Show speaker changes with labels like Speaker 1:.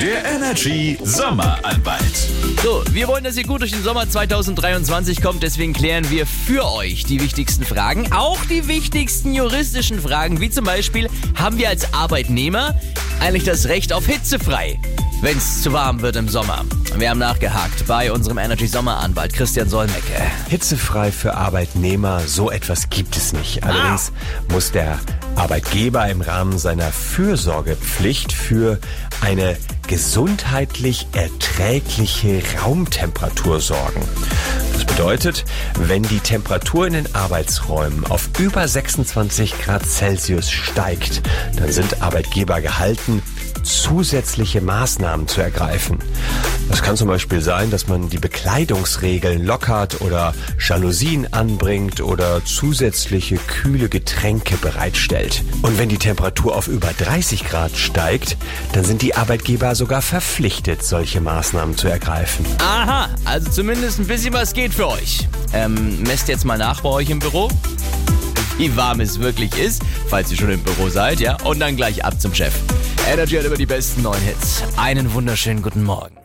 Speaker 1: Der Energy Sommeranwalt.
Speaker 2: So, wir wollen, dass ihr gut durch den Sommer 2023 kommt, deswegen klären wir für euch die wichtigsten Fragen, auch die wichtigsten juristischen Fragen, wie zum Beispiel, haben wir als Arbeitnehmer eigentlich das Recht auf hitzefrei, wenn es zu warm wird im Sommer? Wir haben nachgehakt bei unserem Energy Sommeranwalt Christian Solmecke.
Speaker 3: Hitzefrei für Arbeitnehmer, so etwas gibt es nicht. Allerdings muss der Arbeitgeber im Rahmen seiner Fürsorgepflicht für eine gesundheitlich erträgliche Raumtemperatur sorgen. Das bedeutet, wenn die Temperatur in den Arbeitsräumen auf über 26 Grad Celsius steigt, dann sind Arbeitgeber gehalten, zusätzliche Maßnahmen zu ergreifen. Das kann zum Beispiel sein, dass man die Bekleidungsregeln lockert oder Jalousien anbringt oder zusätzliche kühle Getränke bereitstellt. Und wenn die Temperatur auf über 30 Grad steigt, dann sind die Arbeitgeber sogar verpflichtet, solche Maßnahmen zu ergreifen.
Speaker 2: Aha, also zumindest ein bisschen was geht für euch. Ähm, messt jetzt mal nach bei euch im Büro, wie warm es wirklich ist, falls ihr schon im Büro seid, ja, und dann gleich ab zum Chef. Energy hat immer die besten neuen Hits. Einen wunderschönen guten Morgen.